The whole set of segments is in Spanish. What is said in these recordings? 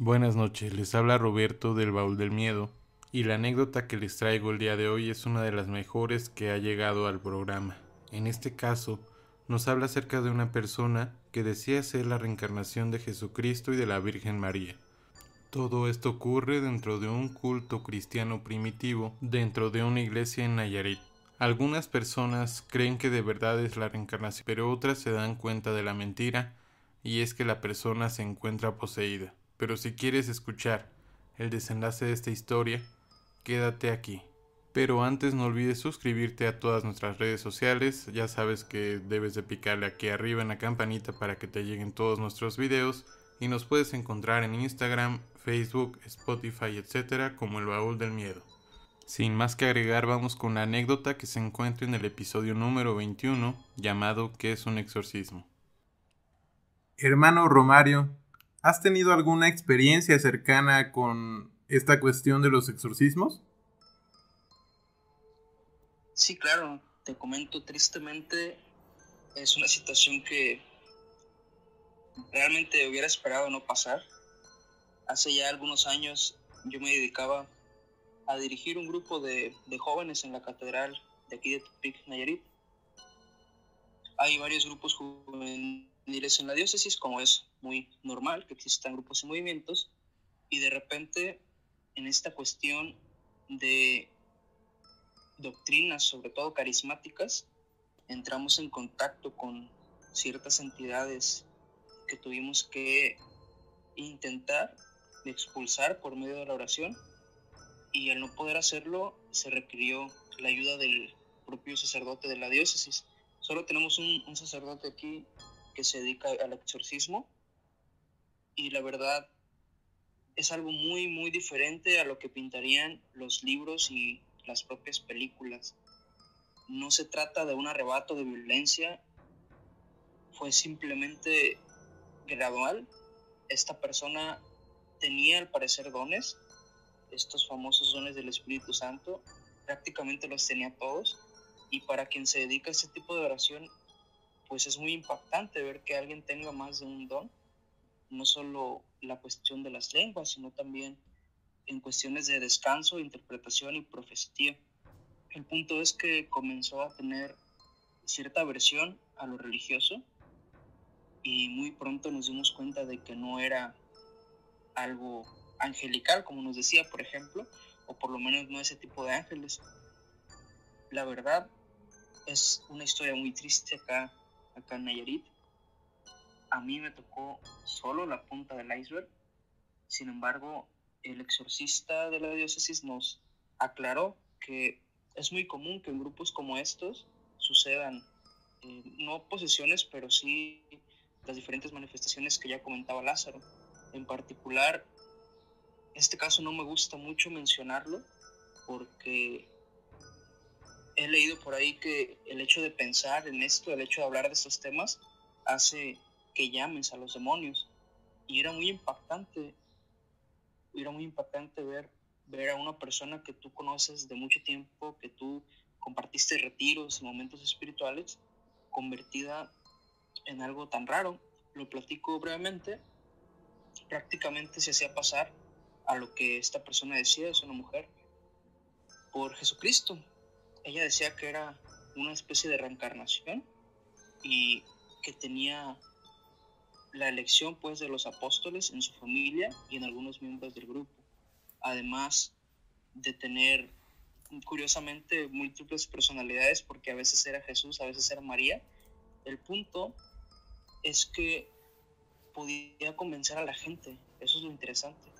Buenas noches, les habla Roberto del Baúl del Miedo y la anécdota que les traigo el día de hoy es una de las mejores que ha llegado al programa. En este caso, nos habla acerca de una persona que decía ser la reencarnación de Jesucristo y de la Virgen María. Todo esto ocurre dentro de un culto cristiano primitivo, dentro de una iglesia en Nayarit. Algunas personas creen que de verdad es la reencarnación, pero otras se dan cuenta de la mentira, y es que la persona se encuentra poseída pero si quieres escuchar el desenlace de esta historia, quédate aquí. Pero antes no olvides suscribirte a todas nuestras redes sociales, ya sabes que debes de picarle aquí arriba en la campanita para que te lleguen todos nuestros videos y nos puedes encontrar en Instagram, Facebook, Spotify, etcétera, como el baúl del miedo. Sin más que agregar, vamos con la anécdota que se encuentra en el episodio número 21 llamado ¿Qué es un exorcismo? Hermano Romario, ¿Has tenido alguna experiencia cercana con esta cuestión de los exorcismos? Sí, claro, te comento tristemente, es una situación que realmente hubiera esperado no pasar. Hace ya algunos años yo me dedicaba a dirigir un grupo de, jóvenes en la catedral de aquí de Tupic, Nayarit. Hay varios grupos juveniles en la diócesis, como es muy normal que existan grupos y movimientos, y de repente en esta cuestión de doctrinas, sobre todo carismáticas, entramos en contacto con ciertas entidades que tuvimos que intentar expulsar por medio de la oración y al no poder hacerlo se requirió la ayuda del propio sacerdote de la diócesis. Solo tenemos un sacerdote aquí que se dedica al exorcismo y la verdad es algo muy, muy diferente a lo que pintarían los libros y las propias películas. No se trata de un arrebato de violencia, fue simplemente gradual. Esta persona tenía al parecer dones, estos famosos dones del Espíritu Santo, prácticamente los tenía todos. Y para quien se dedica a este tipo de oración, pues es muy impactante ver que alguien tenga más de un don no solo la cuestión de las lenguas, sino también en cuestiones de descanso, interpretación y profecía. El punto es que comenzó a tener cierta aversión a lo religioso y muy pronto nos dimos cuenta de que no era algo angelical, como nos decía, por ejemplo, o por lo menos no ese tipo de ángeles. La verdad es una historia muy triste acá, acá en Nayarit, a mí me tocó solo la punta del iceberg. Sin embargo, el exorcista de la diócesis nos aclaró que es muy común que en grupos como estos sucedan eh, no posesiones, pero sí las diferentes manifestaciones que ya comentaba Lázaro. En particular, este caso no me gusta mucho mencionarlo porque he leído por ahí que el hecho de pensar en esto, el hecho de hablar de estos temas, hace que llames a los demonios. Y era muy impactante, era muy impactante ver, ver a una persona que tú conoces de mucho tiempo, que tú compartiste retiros y momentos espirituales, convertida en algo tan raro. Lo platico brevemente. Prácticamente se hacía pasar a lo que esta persona decía, es una mujer, por Jesucristo. Ella decía que era una especie de reencarnación y que tenía la elección pues de los apóstoles en su familia y en algunos miembros del grupo, además de tener curiosamente múltiples personalidades porque a veces era Jesús, a veces era María. El punto es que podía convencer a la gente, eso es lo interesante.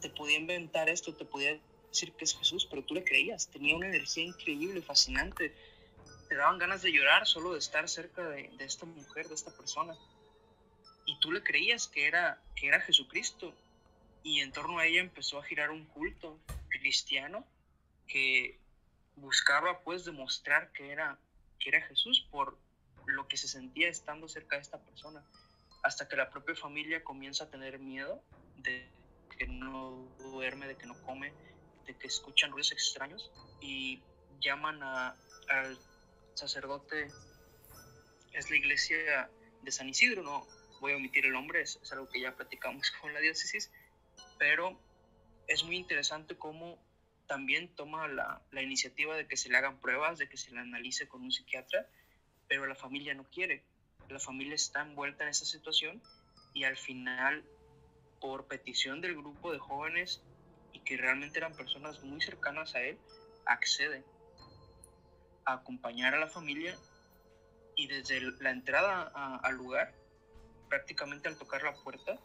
Te podía inventar esto, te podía decir que es Jesús, pero tú le creías, tenía una energía increíble, fascinante. Te daban ganas de llorar solo de estar cerca de, de esta mujer, de esta persona y tú le creías que era, que era Jesucristo. Y en torno a ella empezó a girar un culto cristiano que buscaba pues demostrar que era, que era Jesús por lo que se sentía estando cerca de esta persona. Hasta que la propia familia comienza a tener miedo de que no duerme, de que no come, de que escuchan ruidos extraños y llaman a, al sacerdote, es la iglesia de San Isidro, ¿no? voy a omitir el nombre, es, algo que ya platicamos con la diócesis, pero es muy interesante cómo también toma la, la, iniciativa de que se le hagan pruebas, de que se le analice con un psiquiatra, pero la familia no quiere. La familia está envuelta en esa situación y al final, por petición del grupo de jóvenes que realmente eran personas muy cercanas a él, accede a acompañar a la familia y desde la entrada al lugar, prácticamente al tocar la puerta,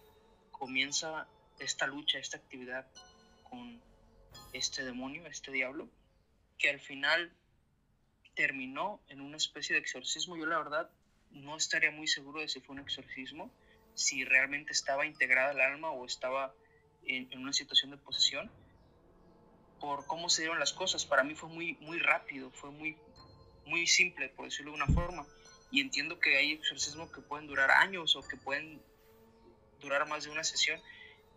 comienza esta lucha, esta actividad con este demonio, este diablo, que al final terminó en una especie de exorcismo. Yo la verdad no estaría muy seguro de si fue un exorcismo, si realmente estaba integrada el alma o estaba en, una situación de posesión, por cómo se dieron las cosas. Para mí fue muy, muy rápido, fue muy, muy simple, por decirlo de una forma. Y entiendo que hay exorcismos que pueden durar años o que pueden durar más de una sesión.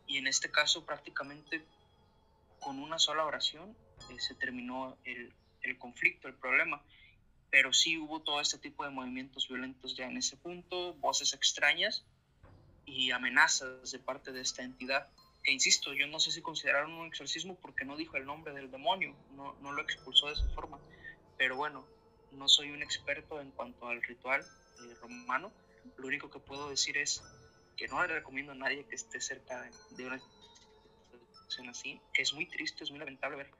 Y en este caso prácticamente con una sola oración eh, se terminó el, el conflicto, el problema. Pero sí hubo todo este tipo de movimientos violentos ya en ese punto, voces extrañas y amenazas de parte de esta entidad. Que insisto, yo no sé si consideraron un exorcismo porque no dijo el nombre del demonio, no, no lo expulsó de esa forma. Pero bueno, no soy un experto en cuanto al ritual eh, romano. Lo único que puedo decir es que no le recomiendo a nadie que esté cerca de, una situación así, que es muy triste, es muy lamentable ver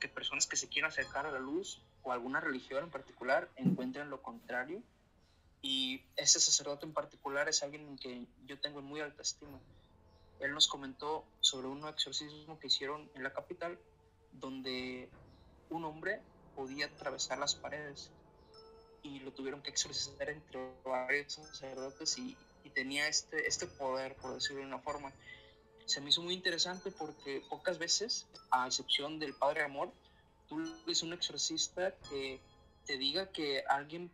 que personas que se quieran acercar a la luz o alguna religión en particular encuentren lo contrario. Y ese sacerdote en particular es alguien en que yo tengo en muy alta estima. Él nos comentó sobre un exorcismo que hicieron en la capital, donde un hombre podía atravesar las paredes y lo tuvieron que exorcizar entre varios sacerdotes y, y tenía este, este poder, por decirlo de una forma se me hizo muy interesante porque pocas veces, a excepción del Padre Amor, tú ves un exorcista que te diga que alguien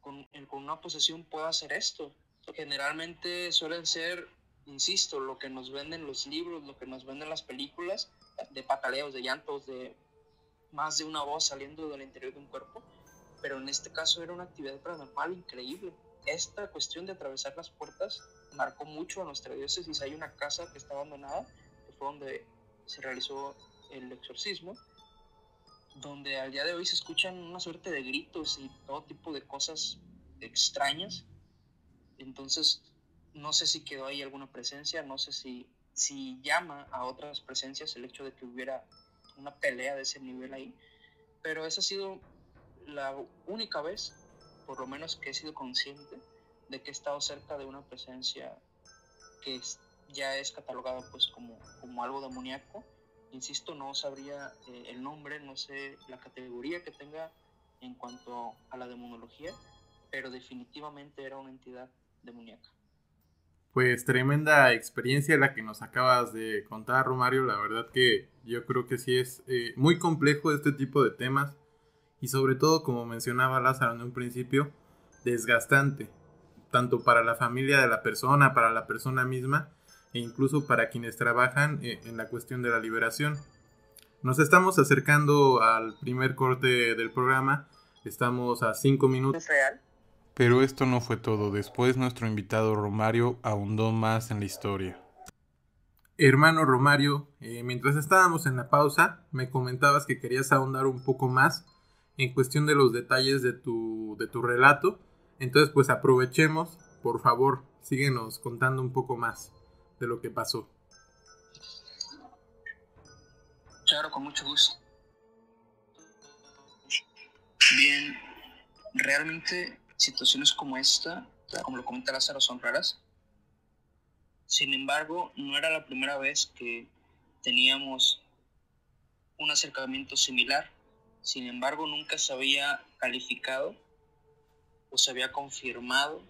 con, con una posesión puede hacer esto. Generalmente suelen ser, insisto, lo que nos venden los libros, lo que nos venden las películas, de pataleos, de llantos, de más de una voz saliendo del interior de un cuerpo, pero en este caso era una actividad paranormal increíble. Esta cuestión de atravesar las puertas marcó mucho a nuestra diócesis. Hay una casa que está abandonada, que fue donde se realizó el exorcismo, donde al día de hoy se escuchan una suerte de gritos y todo tipo de cosas extrañas. Entonces, no sé si quedó ahí alguna presencia, no sé si, si llama a otras presencias el hecho de que hubiera una pelea de ese nivel ahí, pero esa ha sido la única vez, por lo menos que he sido consciente, de que he estado cerca de una presencia que ya es catalogada pues como, como algo demoníaco. Insisto, no sabría eh, el nombre, no sé la categoría que tenga en cuanto a la demonología, pero definitivamente era una entidad demoníaca. Pues tremenda experiencia la que nos acabas de contar, Romario. La verdad que yo creo que sí es eh, muy complejo este tipo de temas y sobre todo, como mencionaba Lázaro en un principio, desgastante tanto para la familia de la persona, para la persona misma e incluso para quienes trabajan eh, en la cuestión de la liberación. Nos estamos acercando al primer corte del programa, estamos a cinco minutos. Pero esto no fue todo, después nuestro invitado Romario ahondó más en la historia. Hermano Romario, eh, mientras estábamos en la pausa, me comentabas que querías ahondar un poco más en cuestión de los detalles de tu, de tu relato entonces, pues aprovechemos, por favor, síguenos contando un poco más de lo que pasó. Claro, con mucho gusto. Bien, realmente situaciones como esta, como lo comenta Lázaro, son raras. Sin embargo, no era la primera vez que teníamos un acercamiento similar. Sin embargo, nunca se había calificado se había confirmado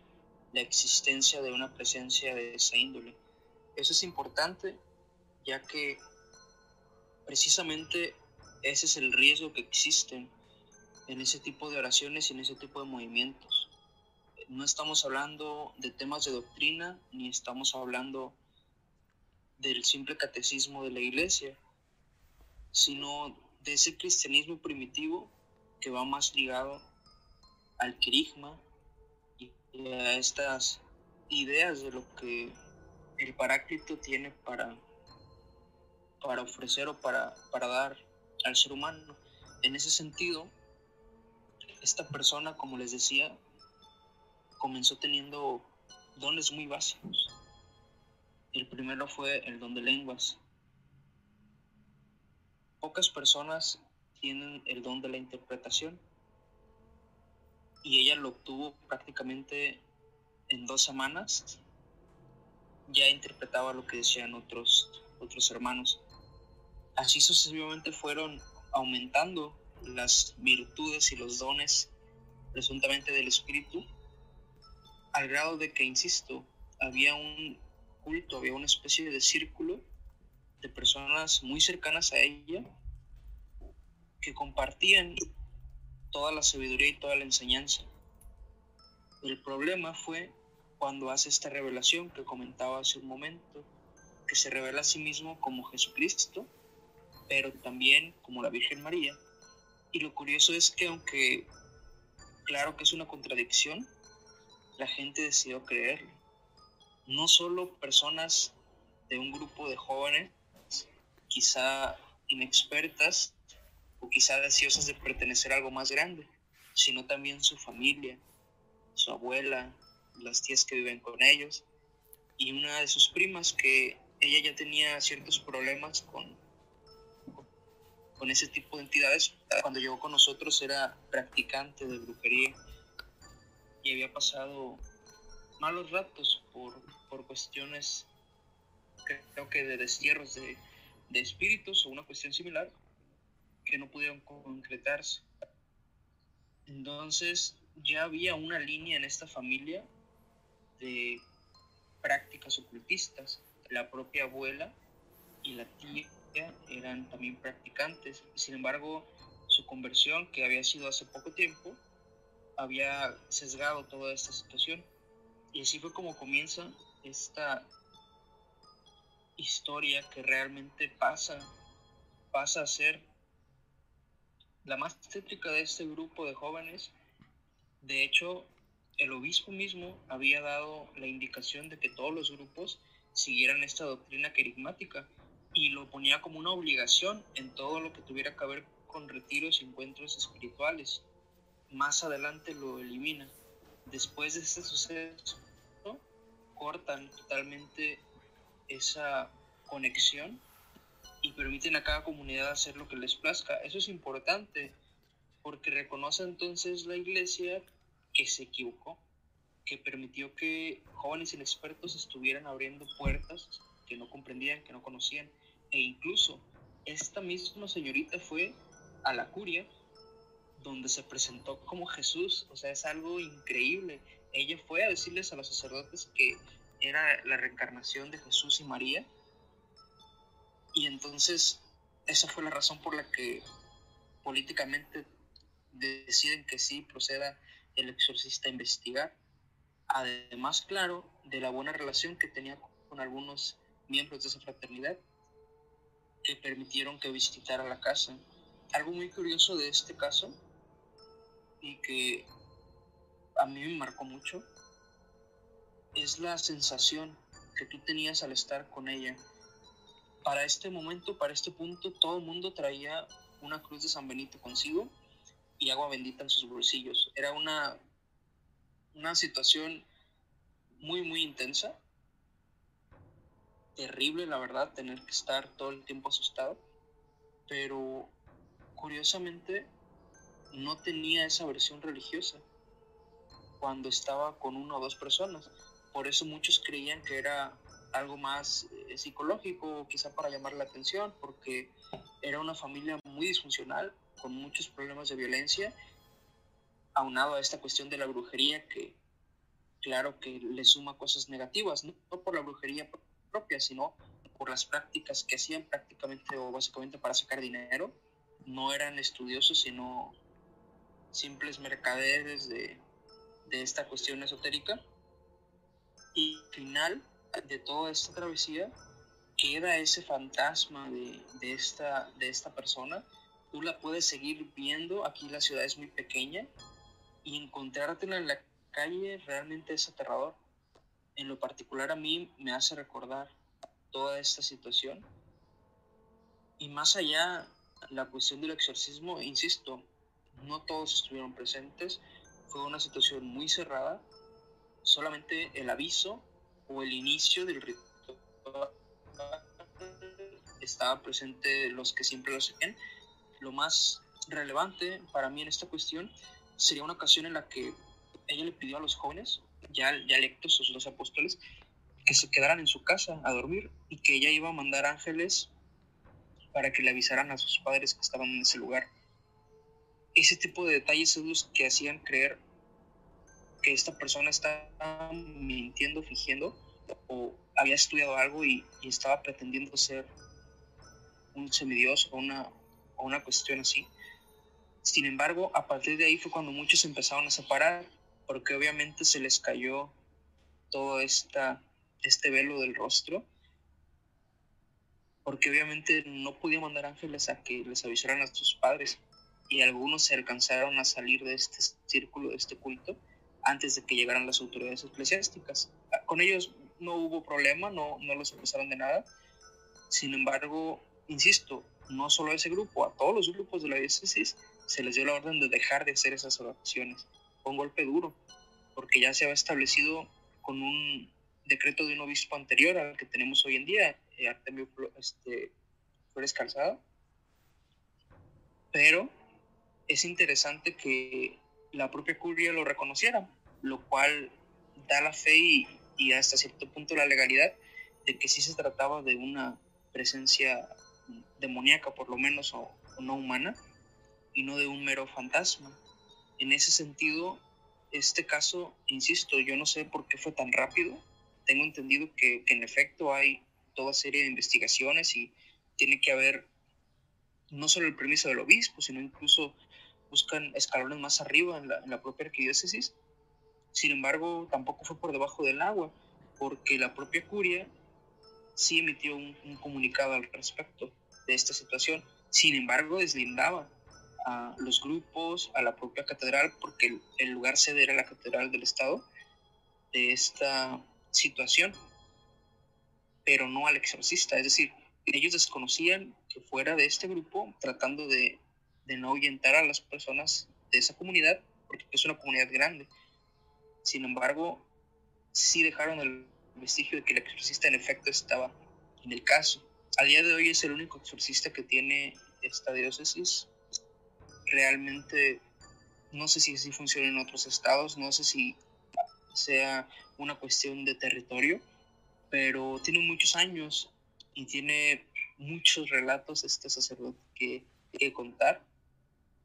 la existencia de una presencia de esa índole. Eso es importante ya que precisamente ese es el riesgo que existe en ese tipo de oraciones y en ese tipo de movimientos. No estamos hablando de temas de doctrina ni estamos hablando del simple catecismo de la iglesia, sino de ese cristianismo primitivo que va más ligado al querigma y a estas ideas de lo que el Paráclito tiene para para ofrecer o para, para dar al ser humano. En ese sentido, esta persona, como les decía, comenzó teniendo dones muy básicos. El primero fue el don de lenguas. Pocas personas tienen el don de la interpretación y ella lo obtuvo prácticamente en dos semanas. Ya interpretaba lo que decían otros, otros hermanos. Así sucesivamente fueron aumentando las virtudes y los dones presuntamente del espíritu, al grado de que, insisto, había un culto, había una especie de círculo de personas muy cercanas a ella que compartían toda la sabiduría y toda la enseñanza. El problema fue cuando hace esta revelación que comentaba hace un momento, que se revela a sí mismo como Jesucristo, pero también como la Virgen María. Y lo curioso es que aunque claro que es una contradicción, la gente decidió creerlo. No solo personas de un grupo de jóvenes, quizá inexpertas o quizá deseosas de pertenecer a algo más grande, sino también su familia, su abuela, las tías que viven con ellos y una de sus primas que ella ya tenía ciertos problemas con, con ese tipo de entidades. Cuando llegó con nosotros era practicante de brujería y había pasado malos ratos por, por cuestiones, creo que de destierros de, de espíritus o una cuestión similar que no pudieron concretarse. Entonces ya había una línea en esta familia de prácticas ocultistas. La propia abuela y la tía eran también practicantes. Sin embargo, su conversión, que había sido hace poco tiempo, había sesgado toda esta situación. Y así fue como comienza esta historia que realmente pasa, pasa a ser la más tétrica de este grupo de jóvenes. De hecho, el obispo mismo había dado la indicación de que todos los grupos siguieran esta doctrina querigmática y lo ponía como una obligación en todo lo que tuviera que ver con retiros y encuentros espirituales. Más adelante lo elimina. Después de este suceso, cortan totalmente esa conexión y permiten a cada comunidad hacer lo que les plazca. Eso es importante porque reconoce entonces la iglesia que se equivocó, que permitió que jóvenes inexpertos estuvieran abriendo puertas que no comprendían, que no conocían, e incluso esta misma señorita fue a la curia donde se presentó como Jesús, o sea, es algo increíble. Ella fue a decirles a los sacerdotes que era la reencarnación de Jesús y María y entonces esa fue la razón por la que políticamente deciden que sí proceda el exorcista a investigar. Además, claro, de la buena relación que tenía con algunos miembros de esa fraternidad que permitieron que visitara la casa. Algo muy curioso de este caso y que a mí me marcó mucho es la sensación que tú tenías al estar con ella para este momento, para este punto, todo el mundo traía una cruz de San Benito consigo y agua bendita en sus bolsillos. Era una, una situación muy, muy intensa. Terrible, la verdad, tener que estar todo el tiempo asustado. Pero curiosamente no tenía esa versión religiosa cuando estaba con una o dos personas. Por eso muchos creían que era algo más eh, psicológico, quizá para llamar la atención, porque era una familia muy disfuncional, con muchos problemas de violencia, aunado a esta cuestión de la brujería que claro que le suma cosas negativas, no, por la brujería propia, sino por las prácticas que hacían prácticamente o básicamente para sacar dinero. No eran estudiosos, sino simples mercaderes de, de esta cuestión esotérica. Y al final, de toda esta travesía queda ese fantasma de, esta, de esta persona. Tú la puedes seguir viendo, aquí la ciudad es muy pequeña, y encontrártela en la calle realmente es aterrador. En lo particular a mí me hace recordar toda esta situación Y más allá, la cuestión del exorcismo, insisto, no todos estuvieron presentes, fue una situación muy cerrada, solamente el aviso o el inicio del ritual estaba presente los que siempre lo siguen. Lo más relevante para mí en esta cuestión sería una ocasión en la que ella le pidió a los jóvenes, ya, ya electos, los apóstoles, que se quedaran en su casa a dormir y que ella iba a mandar ángeles para que le avisaran a sus padres que estaban en ese lugar. Ese tipo de detalles son los que hacían creer que esta persona estaba mintiendo, fingiendo, o había estudiado algo y, estaba pretendiendo ser un semidios o una, o una cuestión así. Sin embargo, a partir de ahí fue cuando muchos empezaron a separar, porque obviamente se les cayó todo esta, este velo del rostro porque obviamente no podía mandar ángeles a que les avisaran a sus padres y algunos se alcanzaron a salir de este círculo, de este culto, antes de que llegaran las autoridades eclesiásticas. Con ellos no hubo problema, no, no los acusaron de nada. Sin embargo, insisto, no solo a ese grupo, a todos los grupos de la diócesis se les dio la orden de dejar de hacer esas oraciones. Fue un golpe duro, porque ya se había establecido con un decreto de un obispo anterior al que tenemos hoy en día, eh, Artemio este, Flores Calzada. Pero es interesante que la propia curia lo reconociera, lo cual da la fe y, hasta cierto punto la legalidad de que sí se trataba de una presencia demoníaca, por lo menos, o, o no humana, y no de un mero fantasma. En ese sentido, este caso, insisto, yo no sé por qué fue tan rápido. Tengo entendido que, que en efecto hay toda serie de investigaciones y tiene que haber no solo el permiso del obispo, sino incluso buscan escalones más arriba en la, propia arquidiócesis. Sin embargo, tampoco fue por debajo del agua, porque la propia curia sí emitió un, comunicado al respecto de esta situación. Sin embargo, deslindaba a los grupos, a la propia catedral, porque el, el lugar sede era la catedral del Estado, de esta situación pero no al exorcista. Es decir, ellos desconocían que fuera de este grupo, tratando de, no ahuyentar a las personas de esa comunidad, porque es una comunidad grande. Sin embargo, sí dejaron el vestigio de que el exorcista en efecto estaba en el caso. A día de hoy es el único exorcista que tiene esta diócesis. Realmente no sé si así funciona en otros estados, no sé si sea una cuestión de territorio, pero tiene muchos años y tiene muchos relatos este sacerdote que, que contar.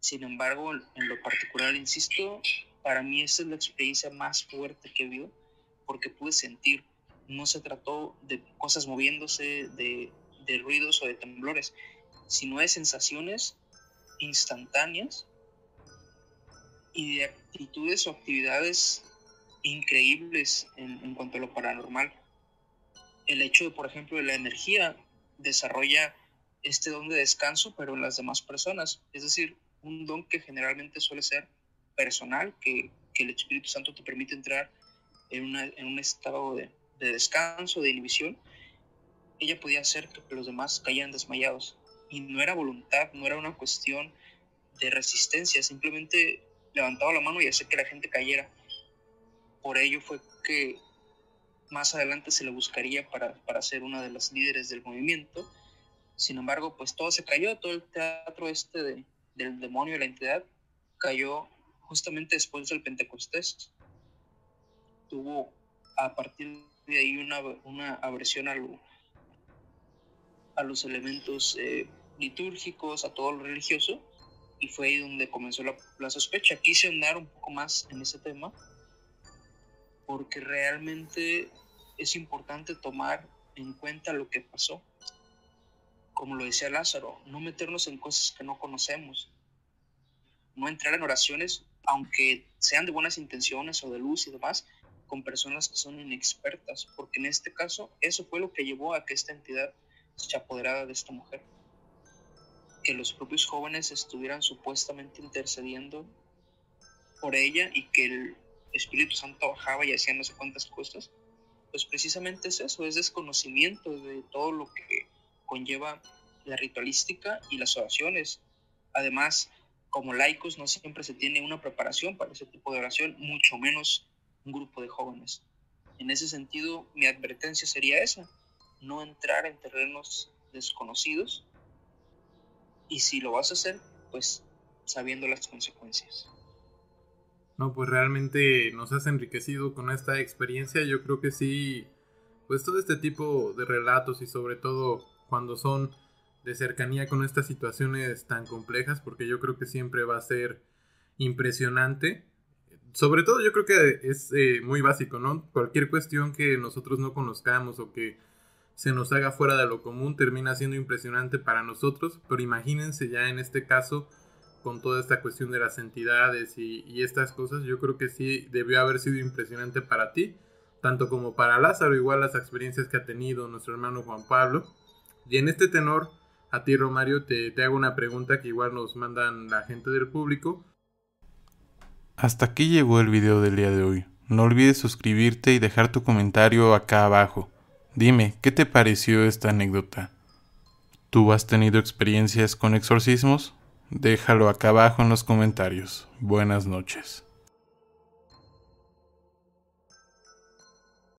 Sin embargo, en lo particular, insisto, para mí esa es la experiencia más fuerte que vio, porque pude sentir, no se trató de cosas moviéndose, de, de ruidos o de temblores, sino de sensaciones instantáneas y de actitudes o actividades increíbles en, en cuanto a lo paranormal el hecho de, por ejemplo, de la energía desarrolla este don de descanso, pero en las demás personas. Es decir, un don que generalmente suele ser personal, que, el Espíritu Santo te permite entrar en, en un estado de, descanso, de inhibición. Ella podía hacer que los demás cayeran desmayados. Y no era voluntad, no era una cuestión de resistencia, simplemente levantaba la mano y hacía que la gente cayera. Por ello fue que más adelante se le buscaría para, para ser una de las líderes del movimiento. Sin embargo, pues todo se cayó, todo el teatro este de, del demonio, de la entidad, cayó justamente después del Pentecostés. Tuvo a partir de ahí una, una aversión a, a los elementos eh, litúrgicos, a todo lo religioso, y fue ahí donde comenzó la, la sospecha. Quise andar un poco más en ese tema, porque realmente es importante tomar en cuenta lo que pasó. Como lo decía Lázaro, no meternos en cosas que no conocemos, no entrar en oraciones, aunque sean de buenas intenciones o de luz y demás, con personas que son inexpertas, porque en este caso eso fue lo que llevó a que esta entidad se apoderara de esta mujer. Que los propios jóvenes estuvieran supuestamente intercediendo por ella y que el Espíritu Santo bajaba y hacía no sé cuántas cosas pues precisamente es eso, es desconocimiento de todo lo que conlleva la ritualística y las oraciones. Además, como laicos no siempre se tiene una preparación para ese tipo de oración, mucho menos un grupo de jóvenes. En ese sentido, mi advertencia sería esa, no entrar en terrenos desconocidos y si lo vas a hacer, pues sabiendo las consecuencias. No, pues realmente nos has enriquecido con esta experiencia. Yo creo que sí, pues todo este tipo de relatos y sobre todo cuando son de cercanía con estas situaciones tan complejas, porque yo creo que siempre va a ser impresionante. Sobre todo yo creo que es eh, muy básico, ¿no? Cualquier cuestión que nosotros no conozcamos o que se nos haga fuera de lo común termina siendo impresionante para nosotros, pero imagínense ya en este caso con toda esta cuestión de las entidades y, y, estas cosas, yo creo que sí debió haber sido impresionante para ti, tanto como para Lázaro, igual las experiencias que ha tenido nuestro hermano Juan Pablo. Y en este tenor, a ti Romario, te, te hago una pregunta que igual nos mandan la gente del público. Hasta aquí llegó el video del día de hoy. No olvides suscribirte y dejar tu comentario acá abajo. Dime, ¿qué te pareció esta anécdota? ¿Tú has tenido experiencias con exorcismos? Déjalo acá abajo en los comentarios. Buenas noches.